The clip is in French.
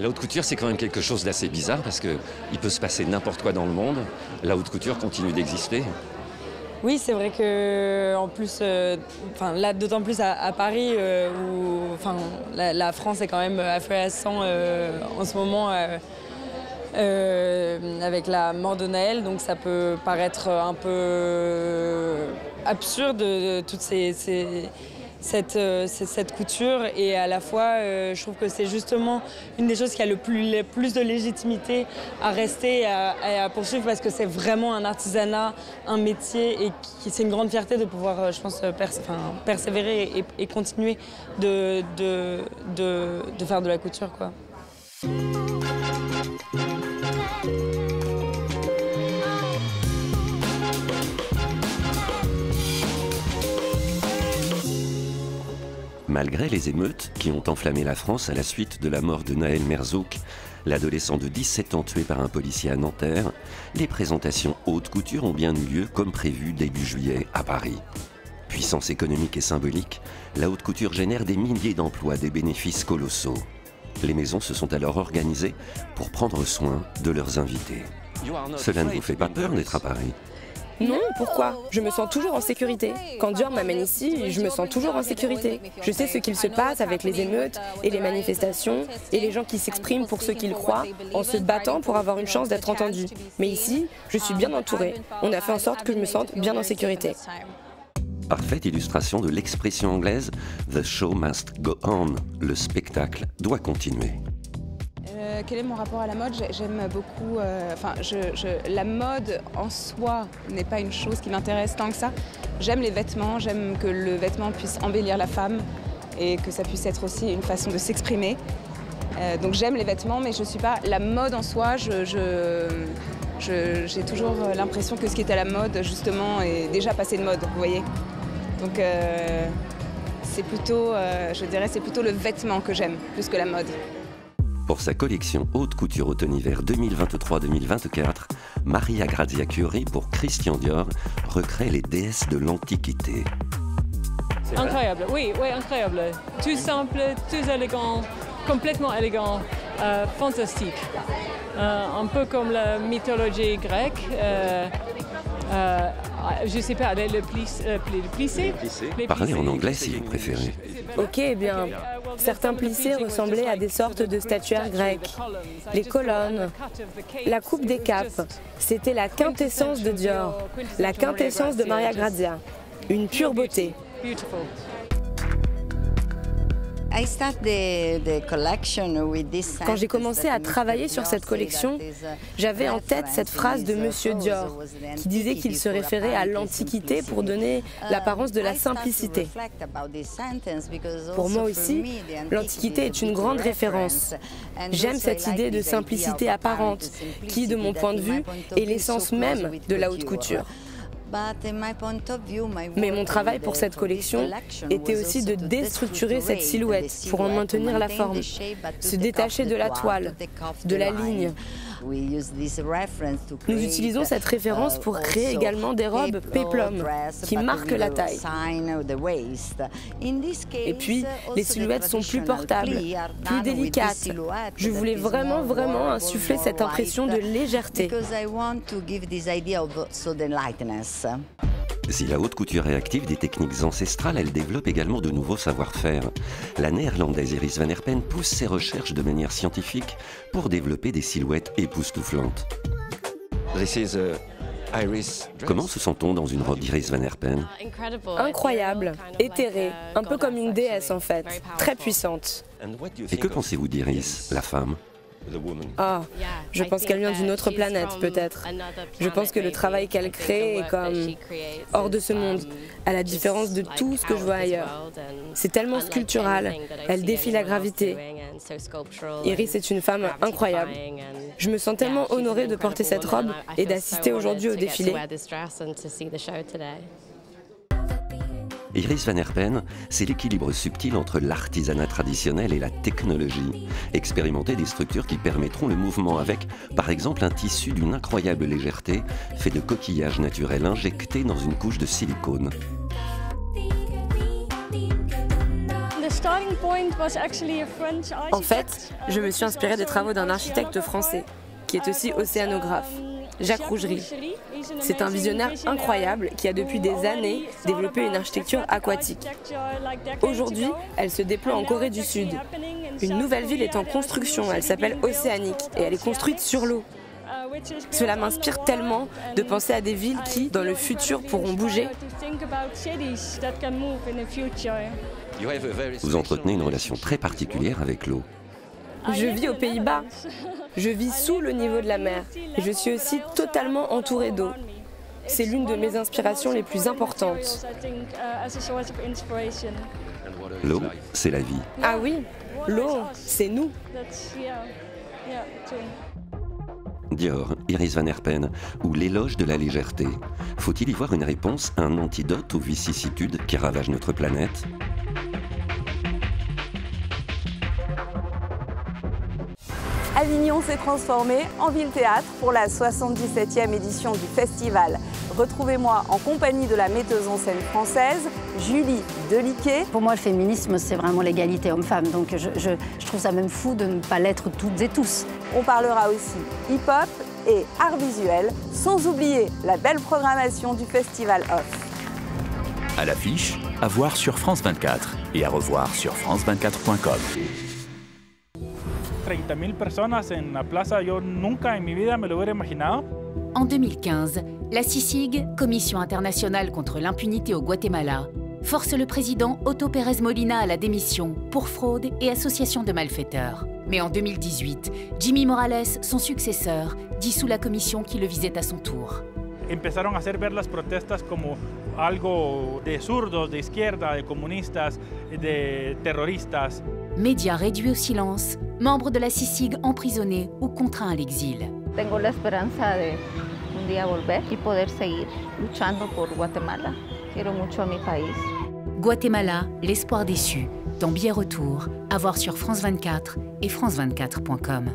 La haute couture, c'est quand même quelque chose d'assez bizarre parce qu'il peut se passer n'importe quoi dans le monde. La haute couture continue d'exister. Oui, c'est vrai que en plus, euh, là, d'autant plus à, Paris, euh, où la, France est quand même à à euh, en ce moment avec la mort de Naël, donc ça peut paraître un peu absurde toutes ces cette, euh, cette couture et à la fois euh, je trouve que c'est justement une des choses qui a le plus, plus de légitimité à rester et à, poursuivre parce que c'est vraiment un artisanat, un métier et c'est une grande fierté de pouvoir, euh, je pense, persévérer et, continuer de, de, de, faire de la couture. Quoi. Malgré les émeutes qui ont enflammé la France à la suite de la mort de Naël Merzouk, l'adolescent de 17 ans tué par un policier à Nanterre, les présentations haute couture ont bien eu lieu comme prévu début juillet à Paris. Puissance économique et symbolique, la haute couture génère des milliers d'emplois, des bénéfices colossaux. Les maisons se sont alors organisées pour prendre soin de leurs invités. Cela ne vous fait pas peur d'être à Paris? Non, pourquoi? Je me sens toujours en sécurité. Quand Dior m'amène ici, je me sens toujours en sécurité. Je sais ce qu'il se passe avec les émeutes et les manifestations et les gens qui s'expriment pour ce qu'ils croient en se battant pour avoir une chance d'être entendus. Mais ici, je suis bien entourée. On a fait en sorte que je me sente bien en sécurité. Parfaite illustration de l'expression anglaise The show must go on. Le spectacle doit continuer. Euh, quel est mon rapport à la mode? J'aime beaucoup. Euh, enfin, la mode en soi n'est pas une chose qui m'intéresse tant que ça. J'aime les vêtements, j'aime que le vêtement puisse embellir la femme et que ça puisse être aussi une façon de s'exprimer. Euh, donc j'aime les vêtements, mais je ne suis pas la mode en soi. j'ai toujours l'impression que ce qui est à la mode, justement, est déjà passé de mode, vous voyez. Donc c'est plutôt, je dirais, c'est plutôt le vêtement que j'aime, plus que la mode. Pour sa collection Haute Couture Automne-Hiver 2023-2024, Maria Grazia Curie pour Christian Dior recrée les déesses de l'Antiquité. Incroyable, oui, oui, incroyable. Tout simple, tout élégant, complètement élégant, euh, fantastique. Euh, un peu comme la mythologie grecque. Euh, je ne sais pas, le, plissé, Parlez en anglais si vous préférez. Ok, bien, certains plissés ressemblaient à des sortes de statuaires grecques. Les colonnes, la coupe des capes, c'était la quintessence de Dior, la quintessence de Maria Grazia. Une pure beauté. Quand j'ai commencé à travailler sur cette collection, j'avais en tête cette phrase de Monsieur Dior qui disait qu'il se référait à l'Antiquité pour donner l'apparence de la simplicité. Pour moi aussi, l'Antiquité est une grande référence. J'aime cette idée de simplicité apparente qui, de mon point de vue, est l'essence même de la haute couture. Mais mon travail pour cette collection était aussi de déstructurer cette silhouette pour en maintenir la forme, se détacher de la toile, de la ligne, nous utilisons cette référence pour créer également des robes péplum qui marquent la taille. Et puis, les silhouettes sont plus portables, plus délicates. Je voulais vraiment, vraiment insuffler cette impression de légèreté. Si la haute couture est active des techniques ancestrales, elle développe également de nouveaux savoir-faire. La néerlandaise Iris van Herpen pousse ses recherches de manière scientifique pour développer des silhouettes époustouflantes. Comment se sent-on dans une robe d'Iris Van Herpen Incroyable, éthérée, un peu comme une déesse en fait, très puissante. Et que pensez-vous d'Iris, la femme? Ah, je pense qu'elle vient d'une autre planète, peut-être. Je pense que le travail qu'elle crée est comme hors de ce monde, à la différence de tout ce que je vois ailleurs. C'est tellement sculptural, elle défie la gravité. Iris est une femme incroyable. Je me sens tellement honorée de porter cette robe et d'assister aujourd'hui au défilé. Iris Van Herpen, c'est l'équilibre subtil entre l'artisanat traditionnel et la technologie. Expérimenter des structures qui permettront le mouvement avec, par exemple, un tissu d'une incroyable légèreté, fait de coquillages naturels injectés dans une couche de silicone. En fait, je me suis inspirée des travaux d'un architecte français, qui est aussi océanographe, Jacques Rougerie. C'est un visionnaire incroyable qui a depuis des années développé une architecture aquatique. Aujourd'hui, elle se déploie en Corée du Sud. Une nouvelle ville est en construction, elle s'appelle Océanique et elle est construite sur l'eau. Cela m'inspire tellement de penser à des villes qui, dans le futur, pourront bouger. Vous entretenez une relation très particulière avec l'eau. Je vis aux Pays-Bas. Je vis sous le niveau de la mer. Et je suis aussi totalement entourée d'eau. C'est l'une de mes inspirations les plus importantes. L'eau, c'est la vie. Ah oui, l'eau, c'est nous. Dior, Iris Van Herpen, ou l'éloge de la légèreté. Faut-il y voir une réponse, un antidote aux vicissitudes qui ravagent notre planète? Avignon s'est transformé en ville-théâtre pour la 77e édition du festival. Retrouvez-moi en compagnie de la metteuse en scène française, Julie Deliquet. Pour moi, le féminisme, c'est vraiment l'égalité homme-femme. Donc je, trouve ça même fou de ne pas l'être toutes et tous. On parlera aussi hip-hop et art visuel, sans oublier la belle programmation du festival Off. À l'affiche, à voir sur France 24 et à revoir sur France24.com. 30 000 personas en la plaza, yo nunca en mi vida me lo hubiera imaginado. En 2015, la CICIG, Commission internationale contre l'impunité au Guatemala, force le président Otto Pérez Molina à la démission pour fraude et association de malfaiteurs. Mais en 2018, Jimmy Morales, son successeur, dissout la commission qui le visait à son tour. Empezaron a hacer ver las protestas como algo de zurdos, de izquierda, de comunistas, de terroristas. Médias réduits au silence, membres de la CICIG emprisonnés ou contraints à l'exil. Tengo la esperanza de un día volver y poder seguir luchando por Guatemala. Quiero mucho a mi país. Guatemala, l'espoir déçu. Dans Biais Retour, à voir sur France 24 et France24.com.